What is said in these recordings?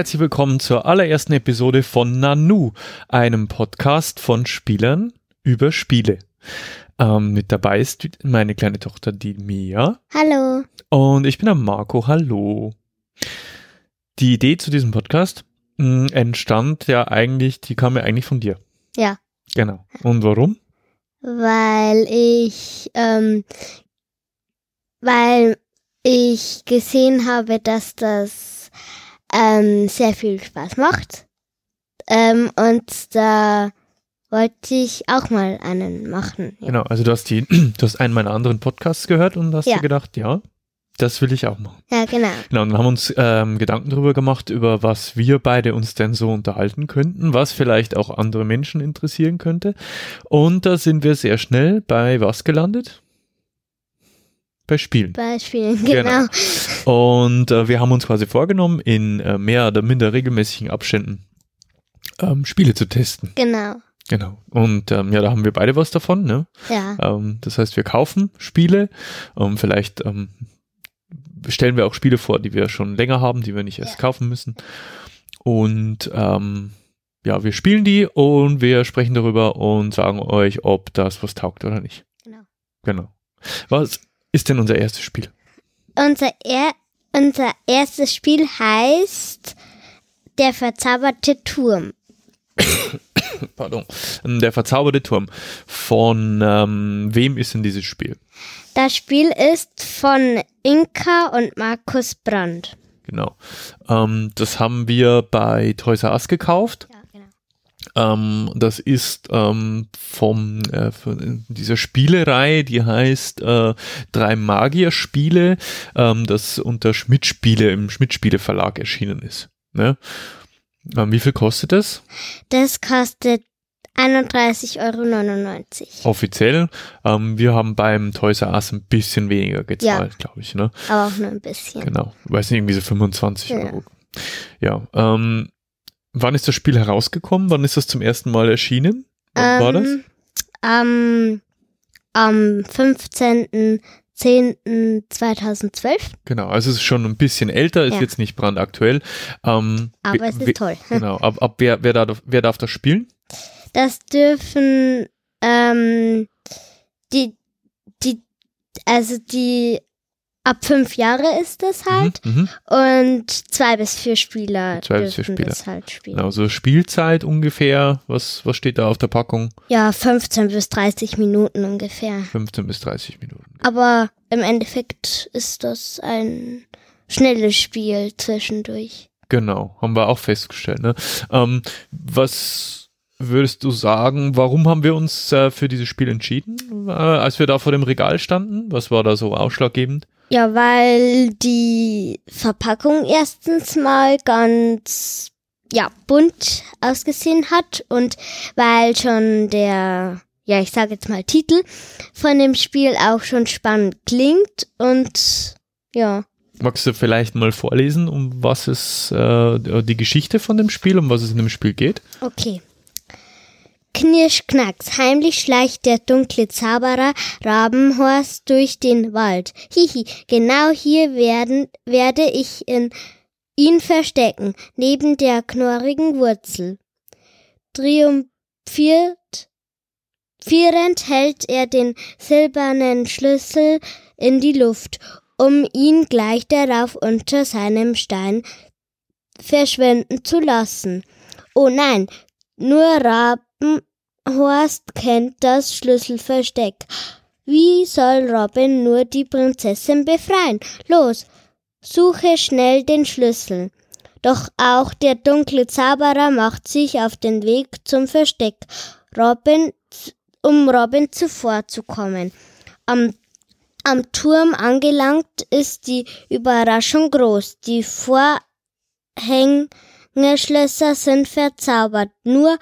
Herzlich willkommen zur allerersten Episode von Nanu, einem Podcast von Spielern über Spiele. Ähm, mit dabei ist meine kleine Tochter, die Mia. Hallo. Und ich bin der Marco. Hallo. Die Idee zu diesem Podcast mh, entstand ja eigentlich, die kam ja eigentlich von dir. Ja. Genau. Und warum? Weil ich, ähm, weil ich gesehen habe, dass das ähm, sehr viel Spaß macht. Ähm, und da wollte ich auch mal einen machen. Ja. Genau, also du hast die, du hast einen meiner anderen Podcasts gehört und hast Ja. dir gedacht, ja, das will ich auch machen. ja, genau. Genau, und haben uns ähm, Gedanken darüber gemacht, über was wir beide uns denn so unterhalten könnten, was vielleicht auch andere Menschen interessieren könnte. Und da sind wir sehr schnell bei was gelandet? Bei Spielen. Beispielen, Genau. genau. Und äh, wir haben uns quasi vorgenommen, in äh, mehr oder minder regelmäßigen Abständen ähm, Spiele zu testen. Genau. Genau. Und ähm, ja, da haben wir beide was davon, ne? Ja. Ähm, das heißt, wir kaufen Spiele, ähm, vielleicht ähm, stellen wir auch Spiele vor, die wir schon länger haben, die wir nicht erst Ja. kaufen müssen. Und ähm, ja, wir spielen die und wir sprechen darüber und sagen euch, ob das was taugt oder nicht. Genau. Genau. Was ist denn unser erstes Spiel? Unser, er unser erstes Spiel heißt Der verzauberte Turm. Pardon. Ähm, Der verzauberte Turm. Von ähm, wem ist denn dieses Spiel? Das Spiel ist von Inka und Markus Brandt. Genau. Ähm, das haben wir bei Toys R Us gekauft. Ja. Ähm, das ist ähm, vom äh, von dieser Spielereihe, die heißt äh, Drei Magier-Spiele, ähm, das unter Schmidt-Spiele im Schmidt-Spiele Verlag erschienen ist. Ne? Ähm, wie viel kostet das? Das kostet 31,99 Euro. Offiziell. Ähm, wir haben beim Toys R Us ein bisschen weniger gezahlt, glaube ich. Ne? Aber auch nur ein bisschen. Genau. Weiß nicht, irgendwie so 25 Ja. Euro. Ja. Ähm, wann ist das Spiel herausgekommen? Wann ist das zum ersten Mal erschienen? Wann war das? Ähm, Am, am 15.10.2012. Genau, also es ist schon ein bisschen älter, ist Ja. jetzt nicht brandaktuell. Ähm, Aber es ist toll. Genau, ab, ab wer, wer, darf, wer darf das spielen? Das dürfen ähm, die, die, also die ab fünf Jahre ist das halt. Mhm, mhm. Und zwei bis vier Spieler Zwei bis vier Spieler. das halt spielen. Genau, so Spielzeit ungefähr. Was, was steht da auf der Packung? Ja, 15 bis 30 Minuten ungefähr. 15 bis 30 Minuten. Aber im Endeffekt ist das ein schnelles Spiel zwischendurch. Genau, haben wir auch festgestellt. Ne? Ähm, was würdest du sagen, warum haben wir uns äh, für dieses Spiel entschieden, äh, als wir da vor dem Regal standen? Was war da so ausschlaggebend? Ja, weil die Verpackung erstens mal ganz ja bunt ausgesehen hat und weil schon der ja ich sage jetzt mal Titel von dem Spiel auch schon spannend klingt und ja Magst du vielleicht mal vorlesen, um was es, äh, die Geschichte von dem Spiel, um was es in dem Spiel geht? Okay. Knirsch, knacks, heimlich schleicht der dunkle Zauberer Rabenhorst durch den Wald. Hihi, genau hier werden, werde ich in ihn verstecken, neben der knorrigen Wurzel. Triumphiert, vierend hält er den silbernen Schlüssel in die Luft, um ihn gleich darauf unter seinem Stein verschwinden zu lassen. Oh nein, nur Rabenhorst kennt das Schlüsselversteck. Wie soll Robin nur die Prinzessin befreien? Los, suche schnell den Schlüssel. Doch auch der dunkle Zauberer macht sich auf den Weg zum Versteck, Robin, um Robin zuvorzukommen. Am, am Turm angelangt ist die Überraschung groß. Die Vorhängeschlösser sind verzaubert. Nur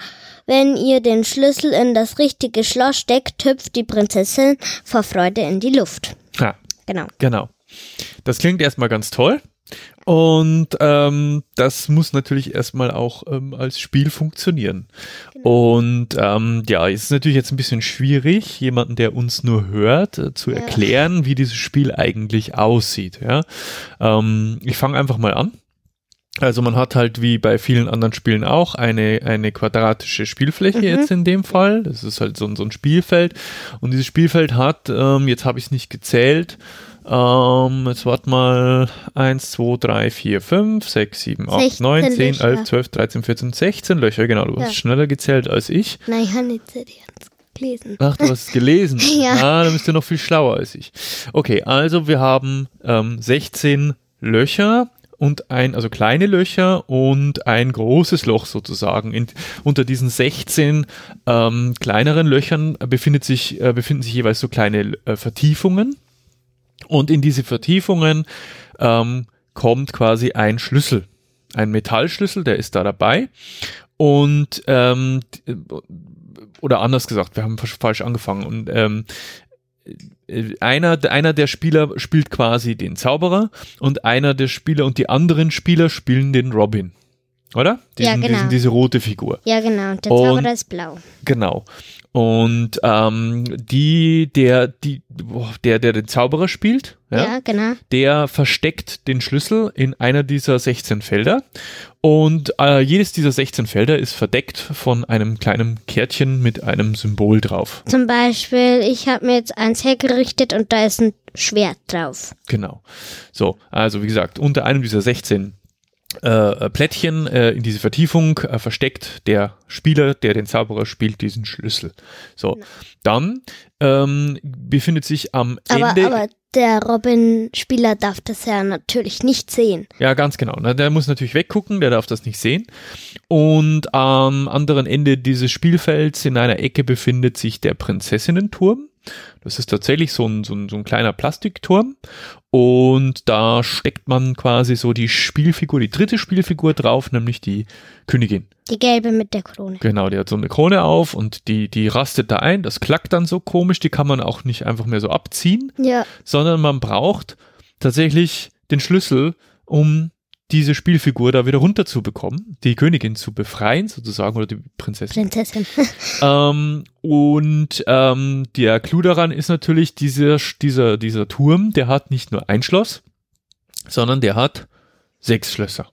wenn ihr den Schlüssel in das richtige Schloss steckt, hüpft die Prinzessin vor Freude in die Luft. Ja, Genau. genau. Das klingt erstmal ganz toll. Und ähm, das muss natürlich erstmal auch ähm, als Spiel funktionieren. Und ähm, ja, es ist natürlich jetzt ein bisschen schwierig, jemanden, der uns nur hört, äh, zu Ja. erklären, wie dieses Spiel eigentlich aussieht. Ja? Ähm, ich fange einfach mal an. Also man hat halt wie bei vielen anderen Spielen auch eine, eine quadratische Spielfläche Mhm. jetzt in dem Fall. Das ist halt so, ein- so ein Spielfeld. Und dieses Spielfeld hat, ähm, jetzt habe ich es nicht gezählt, ähm, jetzt warte mal, 1, 2, 3, 4, 5, 6, 7, 8, 16 9, 10, Löcher. 11, 12, 13, 14, 16 Löcher, genau. Du Ja. hast schneller gezählt als ich. Nein, ich habe nicht jetzt gelesen. Ach, du hast es gelesen. Ja. Ah, dann bist du noch viel schlauer als ich. Okay, also wir haben ähm, 16 Löcher und ein, also kleine Löcher und ein großes Loch sozusagen. In, unter diesen 16 ähm, kleineren Löchern befindet sich, äh, befinden sich jeweils so kleine äh, Vertiefungen. Und in diese Vertiefungen ähm, kommt quasi ein Schlüssel. Ein Metallschlüssel, der ist da dabei. Und ähm, d- oder anders gesagt, wir haben falsch- angefangen. Und ähm, äh, einer, einer der Spieler spielt quasi den Zauberer und einer der Spieler und die anderen Spieler spielen den Robin. Oder? Ja, Diesen, genau. diesen, diese rote Figur. Ja, genau. Und der Und- Zauberer ist blau. Genau. Und ähm, die, der, die, der, der den Zauberer spielt, ja, Ja, genau. der versteckt den Schlüssel in einer dieser 16 Felder. Und äh, jedes dieser 16 Felder ist verdeckt von einem kleinen Kärtchen mit einem Symbol drauf. Zum Beispiel, ich habe mir jetzt eins hergerichtet und da ist ein Schwert drauf. Genau. So, also wie gesagt, unter einem dieser 16 äh, Plättchen äh, in diese Vertiefung äh, versteckt der Spieler, der den Zauberer spielt, diesen Schlüssel. So, dann ähm, befindet sich am Aber, Ende. aber der Robin-Spieler darf das ja natürlich nicht sehen. Ja, ganz genau. Na, Der muss natürlich weggucken, der darf das nicht sehen. Und am anderen Ende dieses Spielfelds in einer Ecke befindet sich der Prinzessinnenturm. Das ist tatsächlich so ein, so ein, so ein kleiner Plastikturm. Und da steckt man quasi so die Spielfigur, die dritte Spielfigur drauf, nämlich die Königin. Die gelbe mit der Krone. Genau, die hat so eine Krone auf und die, die rastet da ein. Das klackt dann so komisch, die kann man auch nicht einfach mehr so abziehen Ja, sondern man braucht tatsächlich den Schlüssel, um diese Spielfigur da wieder runterzubekommen, die Königin zu befreien, sozusagen, oder die Prinzessin. Prinzessin. Ähm, und ähm, der Clou daran ist natürlich, dieser, dieser, dieser Turm, der hat nicht nur ein Schloss, sondern der hat sechs Schlösser.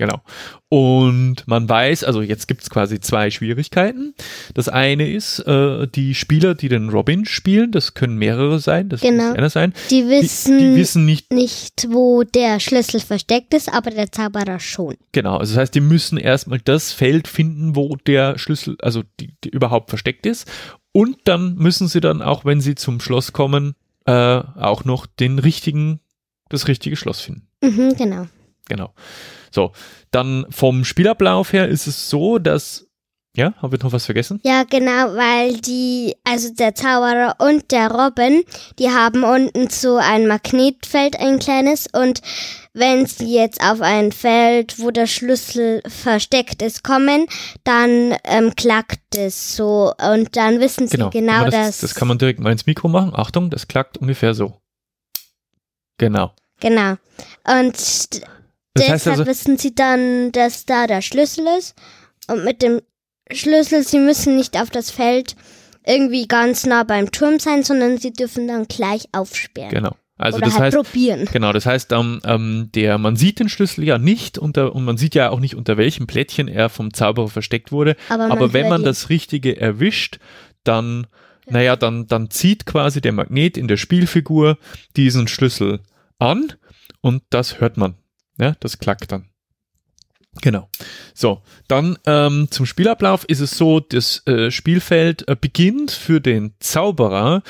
Genau. Und man weiß, also jetzt gibt es quasi zwei Schwierigkeiten. Das eine ist, äh, die Spieler, die den Robin spielen, das können mehrere sein, das Genau. muss einer sein, Die die, wissen, die wissen nicht, nicht, wo der Schlüssel versteckt ist, aber der Zauberer schon. genau, also das heißt, die müssen erstmal das Feld finden, wo der Schlüssel, also die, die überhaupt versteckt ist. Und dann müssen sie dann, auch wenn sie zum Schloss kommen, äh, auch noch den richtigen, das richtige Schloss finden. Mhm, genau. Genau. So, dann vom Spielablauf her ist es so, dass, ja, habe ich noch was vergessen? Ja, genau, weil die, also der Zauberer und der Robin, die haben unten so ein Magnetfeld, ein kleines, und wenn sie jetzt auf ein Feld, wo der Schlüssel versteckt ist, kommen, dann ähm, klackt es so und dann wissen sie Genau. genau, das, dass. das kann man direkt mal ins Mikro machen. Achtung, das klackt ungefähr so. Genau. Genau. Und Das heißt deshalb also, wissen sie dann, dass da der Schlüssel ist. Und mit dem Schlüssel, sie müssen nicht auf das Feld irgendwie ganz nah beim Turm sein, sondern sie dürfen dann gleich aufsperren. genau. Also Oder das halt heißt, probieren. Genau, das heißt, ähm, ähm, der, man sieht den Schlüssel ja nicht unter, und man sieht ja auch nicht, unter welchem Plättchen er vom Zauberer versteckt wurde. Aber, man Aber wenn man ihn. das Richtige erwischt, dann, naja, dann, dann zieht quasi der Magnet in der Spielfigur diesen Schlüssel an und das hört man. Ja, das klackt dann. Genau. So, dann ähm, zum Spielablauf ist es so, das äh, Spielfeld äh, beginnt für den Zauberer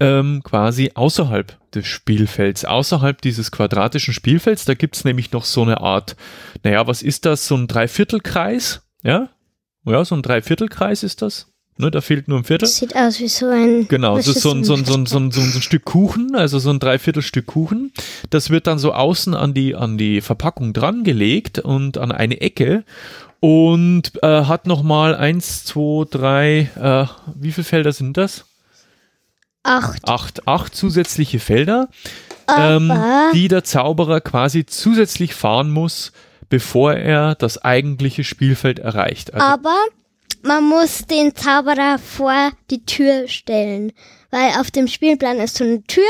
ähm, quasi außerhalb des Spielfelds, außerhalb dieses quadratischen Spielfelds. Da gibt's nämlich noch so eine Art, naja, was ist das? So ein Dreiviertelkreis? Ja? Ja, so ein Dreiviertelkreis ist das. Ne, da fehlt nur ein Viertel. Das sieht aus wie so ein. Genau, das ist so ein, so, ein, so, ein, so, ein, so ein Stück Kuchen, also so ein Dreiviertelstück Kuchen. Das wird dann so außen an die, an die Verpackung dran gelegt und an eine Ecke und äh, hat nochmal eins, zwei, drei, äh, wie viele Felder sind das? Acht. Acht, acht zusätzliche Felder, ähm, die der Zauberer quasi zusätzlich fahren muss, bevor er das eigentliche Spielfeld erreicht. Also, Aber man muss den Zauberer vor die Tür stellen, weil auf dem Spielplan ist so eine Tür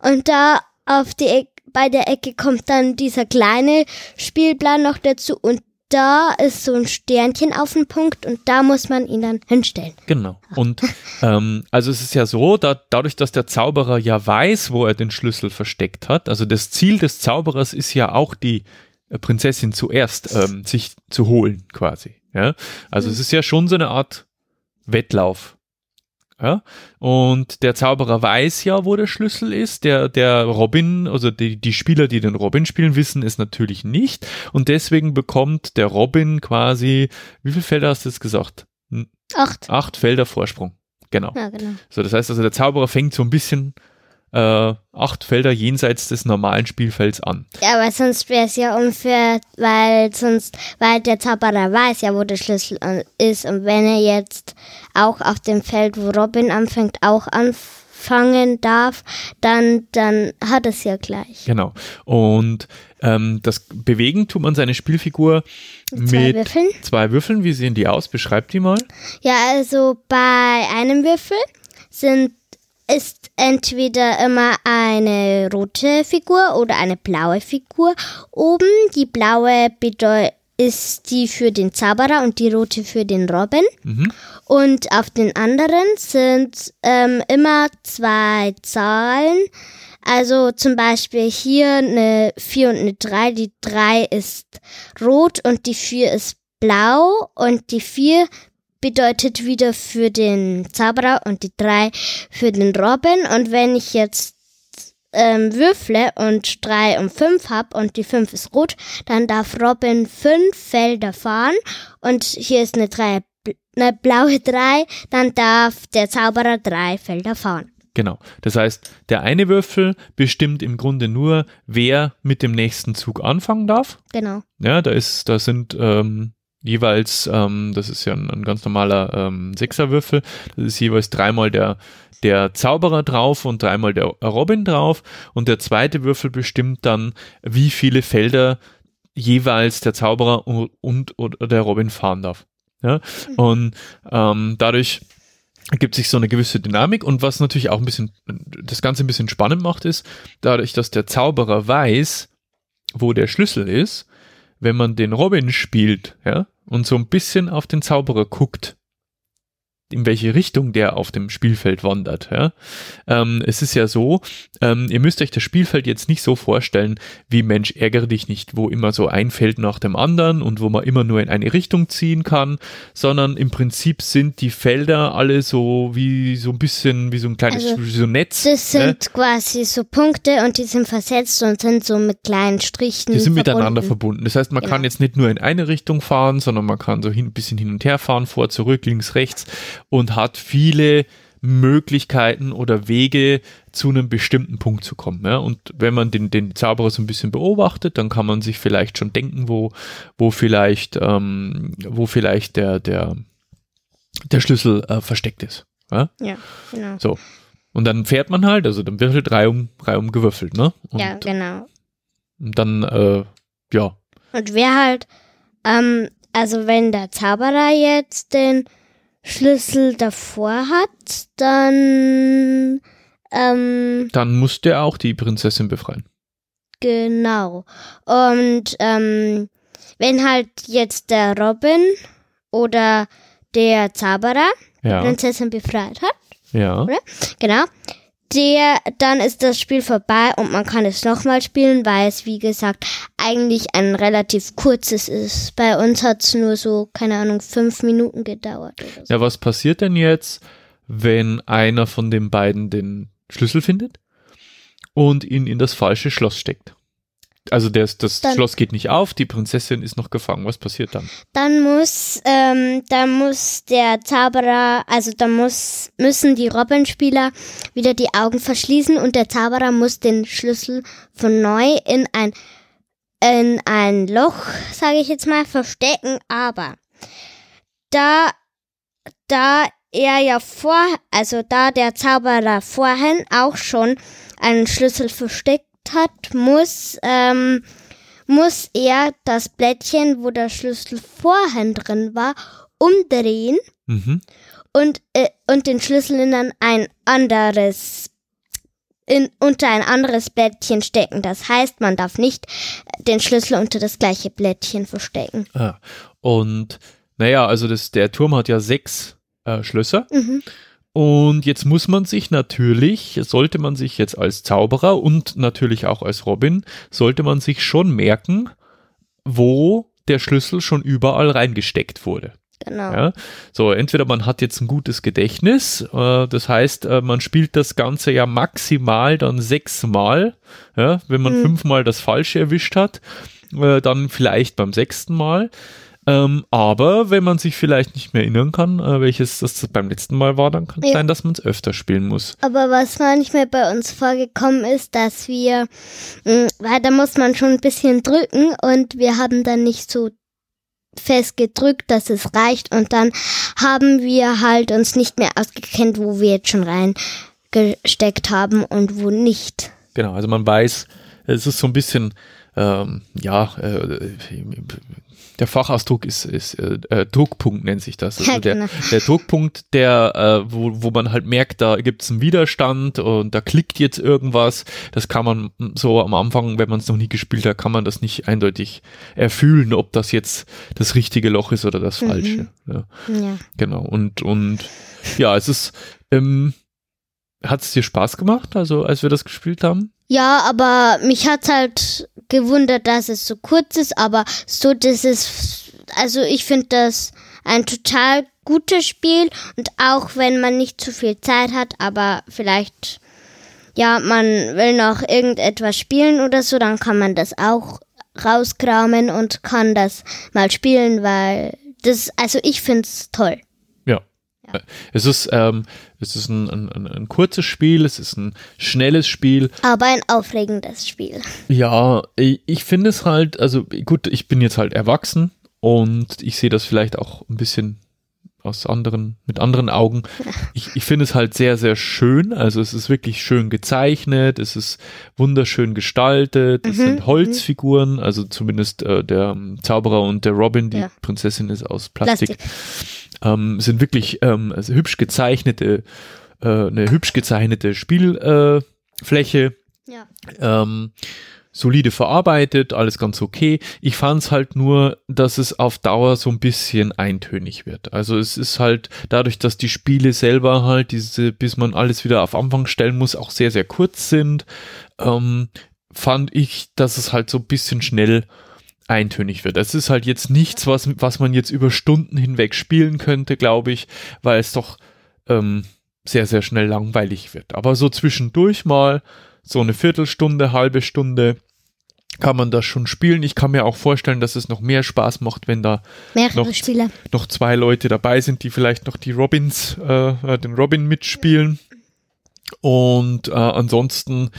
und da auf die Eck- bei der Ecke kommt dann dieser kleine Spielplan noch dazu und da ist so ein Sternchen auf dem Punkt und da muss man ihn dann hinstellen. Genau. Und ähm, also es ist ja so, da, dadurch, dass der Zauberer ja weiß, wo er den Schlüssel versteckt hat, also das Ziel des Zauberers ist ja auch die Prinzessin zuerst ähm, sich zu holen, quasi. Ja? Also mhm. es ist ja schon so eine Art Wettlauf. Ja? Und der Zauberer weiß ja, wo der Schlüssel ist. Der, der Robin, also die, die Spieler, die den Robin spielen, wissen es natürlich nicht. Und deswegen bekommt der Robin quasi, wie viele Felder hast du jetzt gesagt? Acht. Acht Felder Vorsprung. Genau. Ja, genau. So, das heißt also, der Zauberer fängt so ein bisschen äh, acht Felder jenseits des normalen Spielfelds an. Ja, aber sonst wäre es ja unfair, weil sonst, weil der Zauberer weiß ja, wo der Schlüssel ist und wenn er jetzt auch auf dem Feld, wo Robin anfängt, auch anfangen darf, dann, dann hat es ja gleich. Genau. Und ähm, das Bewegen tut man seine Spielfigur zwei mit Würfeln. zwei Würfeln. Wie sehen die aus? Beschreibt die mal. Ja, also bei einem Würfel sind ist entweder immer eine rote Figur oder eine blaue Figur. Oben die blaue ist die für den Zauberer und die rote für den Robin. Mhm. Und auf den anderen sind ähm, immer zwei Zahlen. Also zum Beispiel hier eine 4 und eine 3. Die 3 ist rot und die 4 ist blau und die 4 bedeutet wieder für den Zauberer und die drei für den Robin. Und wenn ich jetzt ähm, würfle und drei und fünf habe und die fünf ist rot, dann darf Robin fünf Felder fahren und hier ist eine, drei, eine blaue drei, dann darf der Zauberer drei Felder fahren. Genau. Das heißt, der eine Würfel bestimmt im Grunde nur, wer mit dem nächsten Zug anfangen darf. Genau. Ja, da ist, da sind ähm, jeweils, ähm, das ist ja ein, ein ganz normaler ähm, Sechserwürfel, das ist jeweils dreimal der, der Zauberer drauf und dreimal der Robin drauf und der zweite Würfel bestimmt dann, wie viele Felder jeweils der Zauberer und, und oder der Robin fahren darf. Ja? Mhm. Und ähm, dadurch ergibt sich so eine gewisse Dynamik und was natürlich auch ein bisschen das Ganze ein bisschen spannend macht, ist, dadurch, dass der Zauberer weiß, wo der Schlüssel ist, wenn man den Robin spielt, ja, und so ein bisschen auf den Zauberer guckt, in welche Richtung der auf dem Spielfeld wandert. Ja? Ähm, es ist ja so, ähm, ihr müsst euch das Spielfeld jetzt nicht so vorstellen, wie Mensch ärgere dich nicht, wo immer so ein Feld nach dem anderen und wo man immer nur in eine Richtung ziehen kann, sondern im Prinzip sind die Felder alle so wie so ein bisschen wie so ein kleines also, so ein Netz. Das sind ne? quasi so Punkte und die sind versetzt und sind so mit kleinen Strichen. Die sind verbunden. miteinander verbunden. Das heißt, man genau. kann jetzt nicht nur in eine Richtung fahren, sondern man kann so ein bisschen hin und her fahren, vor, zurück, links, rechts und hat viele Möglichkeiten oder Wege zu einem bestimmten Punkt zu kommen. Ja? Und wenn man den, den Zauberer so ein bisschen beobachtet, dann kann man sich vielleicht schon denken, wo, wo vielleicht, ähm, wo vielleicht der, der, der Schlüssel äh, versteckt ist. Ja? ja, genau. So. Und dann fährt man halt, also dann wird halt reihum, reihum gewürfelt, ne? Und, ja, genau. Und dann, äh, ja. Und wer halt, ähm, also wenn der Zauberer jetzt den Schlüssel davor hat, dann ähm, dann musste er auch die Prinzessin befreien. Genau. Und ähm, wenn halt jetzt der Robin oder der Zauberer ja. die Prinzessin befreit hat, ja. Oder? Genau der, dann ist das Spiel vorbei und man kann es nochmal spielen, weil es, wie gesagt, eigentlich ein relativ kurzes ist. Bei uns hat es nur so, keine Ahnung, fünf Minuten gedauert. So. Ja, was passiert denn jetzt, wenn einer von den beiden den Schlüssel findet und ihn in das falsche Schloss steckt? Also das, das dann, Schloss geht nicht auf, die Prinzessin ist noch gefangen. Was passiert dann? Dann muss, ähm, dann muss der Zauberer, also dann muss, müssen die Robbenspieler wieder die Augen verschließen und der Zauberer muss den Schlüssel von neu in ein, in ein Loch, sage ich jetzt mal, verstecken. Aber da, da er ja vor, also da der Zauberer vorhin auch schon einen Schlüssel versteckt hat, muss, ähm, muss er das Blättchen, wo der Schlüssel vorhin drin war, umdrehen mhm. und, äh, und den Schlüssel in ein anderes in, unter ein anderes Blättchen stecken. Das heißt, man darf nicht den Schlüssel unter das gleiche Blättchen verstecken. Ah. Und naja, also das, der Turm hat ja sechs äh, Schlösser. Mhm. Und jetzt muss man sich natürlich, sollte man sich jetzt als Zauberer und natürlich auch als Robin, sollte man sich schon merken, wo der Schlüssel schon überall reingesteckt wurde. Genau. Ja? So, entweder man hat jetzt ein gutes Gedächtnis, äh, das heißt, äh, man spielt das Ganze ja maximal dann sechsmal. Ja? Wenn man Mhm. fünfmal das Falsche erwischt hat, äh, dann vielleicht beim sechsten Mal. Ähm, aber wenn man sich vielleicht nicht mehr erinnern kann, äh, welches das beim letzten Mal war, dann kann es Ja. sein, dass man es öfter spielen muss. Aber was manchmal bei uns vorgekommen ist, dass wir, mh, weil da muss man schon ein bisschen drücken und wir haben dann nicht so fest gedrückt, dass es reicht und dann haben wir halt uns nicht mehr ausgekennt, wo wir jetzt schon reingesteckt haben und wo nicht. Genau, also man weiß, es ist so ein bisschen, ähm, ja, äh, der Fachausdruck ist, ist äh, äh, Druckpunkt nennt sich das. Also der, genau. der Druckpunkt, der, äh, wo, wo man halt merkt, da gibt es einen Widerstand und da klickt jetzt irgendwas. Das kann man so am Anfang, wenn man es noch nie gespielt hat, kann man das nicht eindeutig erfühlen, ob das jetzt das richtige Loch ist oder das Mhm. falsche. Ja. Ja. Genau. Und, und ja, es ist, ähm, hat es dir Spaß gemacht, also als wir das gespielt haben? Ja, aber mich hat halt gewundert, dass es so kurz ist, aber so, das ist, also ich finde das ein total gutes Spiel und auch wenn man nicht zu viel Zeit hat, aber vielleicht, ja, man will noch irgendetwas spielen oder so, dann kann man das auch rauskramen und kann das mal spielen, weil das, also ich finde es toll. Ja. Es ist, ähm, es ist ein, ein, ein, ein kurzes Spiel, es ist ein schnelles Spiel. Aber ein aufregendes Spiel. Ja, ich, ich finde es halt, also gut, ich bin jetzt halt erwachsen und ich sehe das vielleicht auch ein bisschen aus anderen, mit anderen Augen. Ich, ich finde es halt sehr, sehr schön. Also es ist wirklich schön gezeichnet, es ist wunderschön gestaltet, es Mhm, sind Holzfiguren, also zumindest äh, der Zauberer und der Robin, die Ja. Prinzessin ist aus Plastik. Plastik. Ähm, sind wirklich ähm, also hübsch gezeichnete, äh, eine hübsch gezeichnete Spielfläche. Äh, Ja. ähm, solide verarbeitet, alles ganz okay. Ich fand es halt nur, dass es auf Dauer so ein bisschen eintönig wird. Also es ist halt dadurch, dass die Spiele selber halt diese, bis man alles wieder auf Anfang stellen muss, auch sehr, sehr kurz sind, ähm, fand ich, dass es halt so ein bisschen schnell eintönig wird. Es ist halt jetzt nichts, was, was man jetzt über Stunden hinweg spielen könnte, glaube ich, weil es doch ähm, sehr, sehr schnell langweilig wird. Aber so zwischendurch mal so eine Viertelstunde, halbe Stunde kann man das schon spielen. Ich kann mir auch vorstellen, dass es noch mehr Spaß macht, wenn da Noch- noch zwei Leute dabei sind, die vielleicht noch die Robins, äh, äh, den Robin mitspielen. Und äh, ansonsten,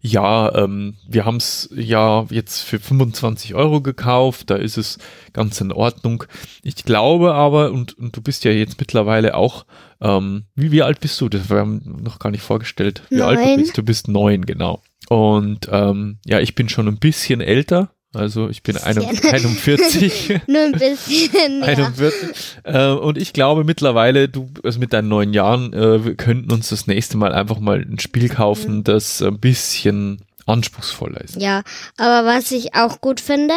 ja, ähm, wir haben es ja jetzt für 25 Euro gekauft, da ist es ganz in Ordnung. Ich glaube aber, und, und du bist ja jetzt mittlerweile auch, ähm, wie, wie alt bist du? Das wir haben noch gar nicht vorgestellt, wie alt du Neun. bist. Du bist neun, genau. Und ähm, ja, ich bin schon ein bisschen älter, also ich bin Bisschen. 41. Nur ein bisschen. ja. 41. Äh, und ich glaube mittlerweile, du, also mit deinen neun Jahren, äh, wir könnten uns das nächste Mal einfach mal ein Spiel kaufen, das ein bisschen anspruchsvoller ist. Ja, aber was ich auch gut finde,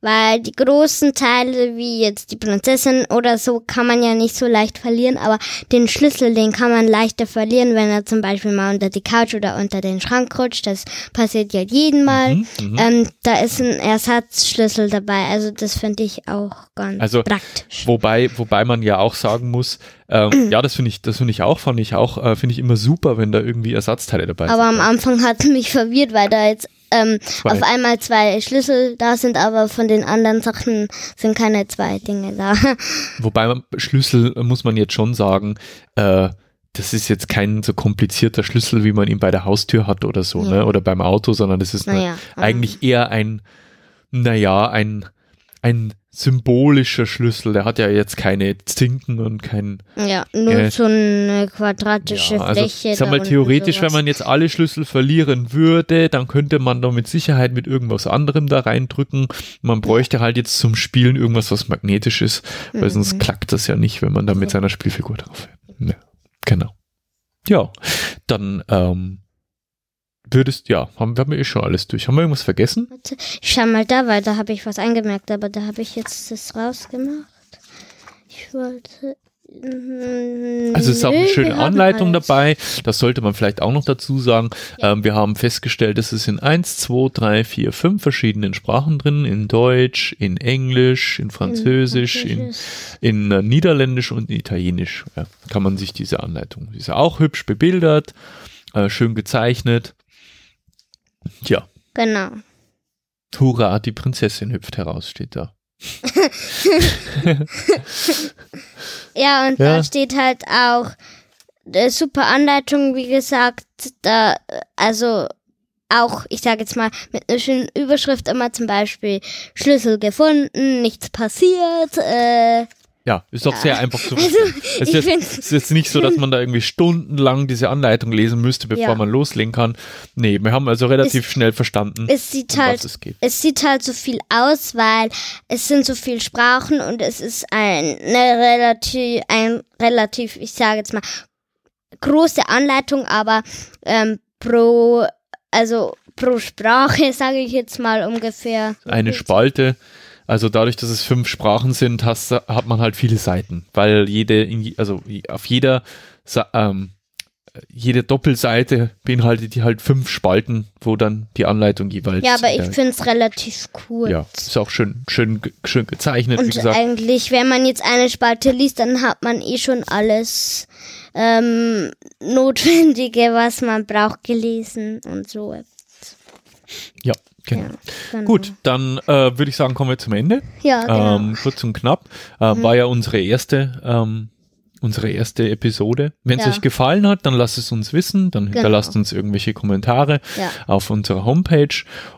weil die großen Teile wie jetzt die Prinzessin oder so kann man ja nicht so leicht verlieren, aber den Schlüssel, den kann man leichter verlieren, wenn er zum Beispiel mal unter die Couch oder unter den Schrank rutscht. Das passiert ja jeden Mal. Mhm, mhm. Ähm, da ist ein Ersatzschlüssel dabei, also das finde ich auch ganz Also, praktisch. Wobei, wobei man ja auch sagen muss, ähm, ja, das finde ich, das finde ich auch, fand ich auch, äh, finde ich immer super, wenn da irgendwie Ersatzteile dabei Aber am sind. Anfang hat es mich verwirrt, weil da jetzt ähm, auf einmal zwei Schlüssel da sind, aber von den anderen Sachen sind keine zwei Dinge da. Wobei Schlüssel muss man jetzt schon sagen, äh, das ist jetzt kein so komplizierter Schlüssel, wie man ihn bei der Haustür hat oder so, Ja. ne? Oder beim Auto, sondern das ist eine, Naja, ähm, eigentlich eher ein, naja, ein, ein symbolischer Schlüssel. Der hat ja jetzt keine Zinken und kein. Ja, nur Äh, so eine quadratische Ja, also, Fläche. ich sag mal, theoretisch, wenn man jetzt alle Schlüssel verlieren würde, dann könnte man da mit Sicherheit mit irgendwas anderem da reindrücken. Man bräuchte halt jetzt zum Spielen irgendwas, was magnetisch ist, weil sonst Mhm. klackt das ja nicht, wenn man da mit seiner Spielfigur drauf. Ja, genau. Ja, dann, ähm, würdest, ja, haben, haben wir eh schon alles durch. Haben wir irgendwas vergessen? Warte, Ich schau mal da, weil da habe ich was eingemerkt, aber da habe ich jetzt das rausgemacht. Ich wollte. mm, Also es ist auch eine schöne Anleitung dabei. Das sollte man vielleicht auch noch dazu sagen. Ähm, wir haben festgestellt, dass es in 1, 2, 3, 4, 5 verschiedenen Sprachen drin. In Deutsch, in Englisch, in Französisch, in, Französisch. in äh, Niederländisch und in Italienisch. Ja, kann man sich diese Anleitung. Die ist ja auch hübsch bebildert, äh, schön gezeichnet. Tja, Genau. hurra, die Prinzessin hüpft heraus, steht da. Ja, und Ja. da steht halt auch äh, super Anleitung, wie gesagt, da, also auch, ich sage jetzt mal, mit einer schönen Überschrift immer zum Beispiel Schlüssel gefunden, nichts passiert, äh, Ja, ist doch sehr einfach zu verstehen. es ist, jetzt, es ist jetzt nicht so, dass man da irgendwie stundenlang diese Anleitung lesen müsste, bevor Ja. man loslegen kann. Nee, wir haben also relativ schnell verstanden, es sieht um halt, was es geht. es sieht halt so viel aus, weil es sind so viele Sprachen und es ist ein, eine relativ, ein relativ, ich sage jetzt mal, große Anleitung, aber ähm, pro, also pro Sprache, sage ich jetzt mal ungefähr. Eine Spalte. Also dadurch, dass es fünf Sprachen sind, hast, hat man halt viele Seiten, weil jede, also auf jeder, ähm, jede Doppelseite beinhaltet die halt fünf Spalten, wo dann die Anleitung jeweils. Ja, aber ich äh, finde es relativ cool. ja, ist auch schön, schön, schön gezeichnet, wie Und gesagt. eigentlich, wenn man jetzt eine Spalte liest, dann hat man eh schon alles ähm, Notwendige, was man braucht, gelesen und so. Ja, genau. Ja, genau. Gut, dann äh, würde ich sagen, kommen wir zum Ende. Ja, genau. Ähm, kurz und knapp. Äh, War ja unsere erste, ähm, unsere erste Episode. Wenn es Ja. euch gefallen hat, dann lasst es uns wissen. Dann Genau. hinterlasst uns irgendwelche Kommentare Ja. auf unserer Homepage.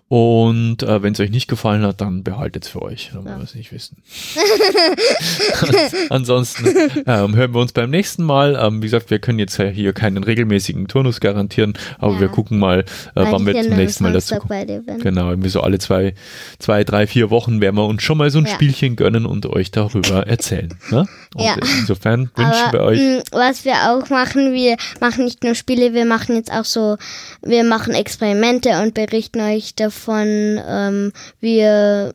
Und äh, wenn es euch nicht gefallen hat, dann behaltet es für euch. Dann wollen wir es nicht wissen. Ansonsten ähm, hören wir uns beim nächsten Mal. Ähm, wie gesagt, wir können jetzt hier keinen regelmäßigen Turnus garantieren, aber Ja. wir gucken mal, äh, wann wir zum nächsten Mal dazu kommen. Genau, irgendwie so alle zwei, zwei, drei, vier Wochen werden wir uns schon mal so ein Ja. Spielchen gönnen und euch darüber erzählen. Ne? Ja. insofern wünschen wir euch. mh, was wir auch machen, wir machen nicht nur Spiele, wir machen jetzt auch so, wir machen Experimente und berichten euch davon. Ähm, wir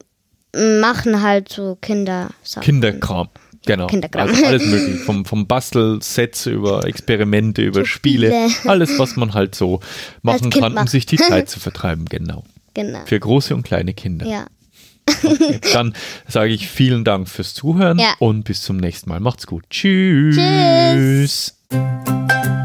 machen halt so Kindersachen. Kinderkram. Genau. Kinderkram. Also alles möglich. Vom, vom Bastelsets über Experimente, über So Spiele. Spiele. Alles, was man halt so machen kann, um macht. sich die Zeit zu vertreiben. Genau. Genau. Für große und kleine Kinder. Ja. Okay. Dann sage ich vielen Dank fürs Zuhören Ja. und bis zum nächsten Mal. Macht's gut. Tschüss. Tschüss.